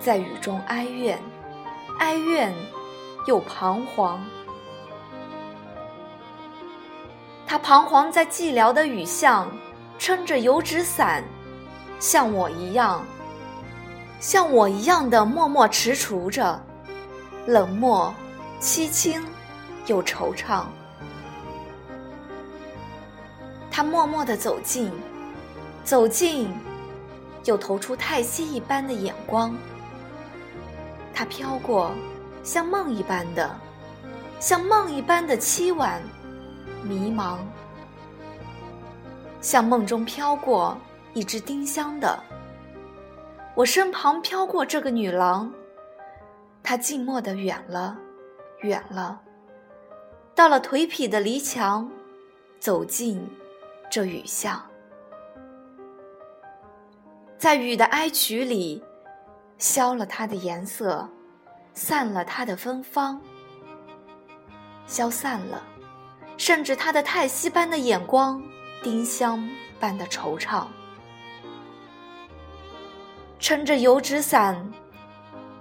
在雨中哀怨，哀怨又彷徨。他彷徨在寂寥的雨巷，撑着油纸伞，像我一样，像我一样的默默踟蹰着，冷漠、凄清又惆怅。他默默地走近，走近，又投出叹息一般的眼光。它飘过，像梦一般的，像梦一般的凄婉、迷茫，像梦中飘过一只丁香的。我身旁飘过这个女郎，她静默的远了，远了，到了颓圮的篱墙，走进这雨巷，在雨的哀曲里。消了它的颜色，散了它的芬芳，消散了，甚至他的叹息般的眼光，丁香般的惆怅。撑着油纸伞，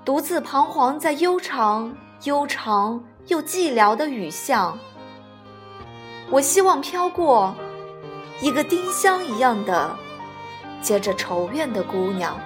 独自彷徨在悠长、悠长又寂寥的雨巷。我希望飘过一个丁香一样的、结着愁怨的姑娘。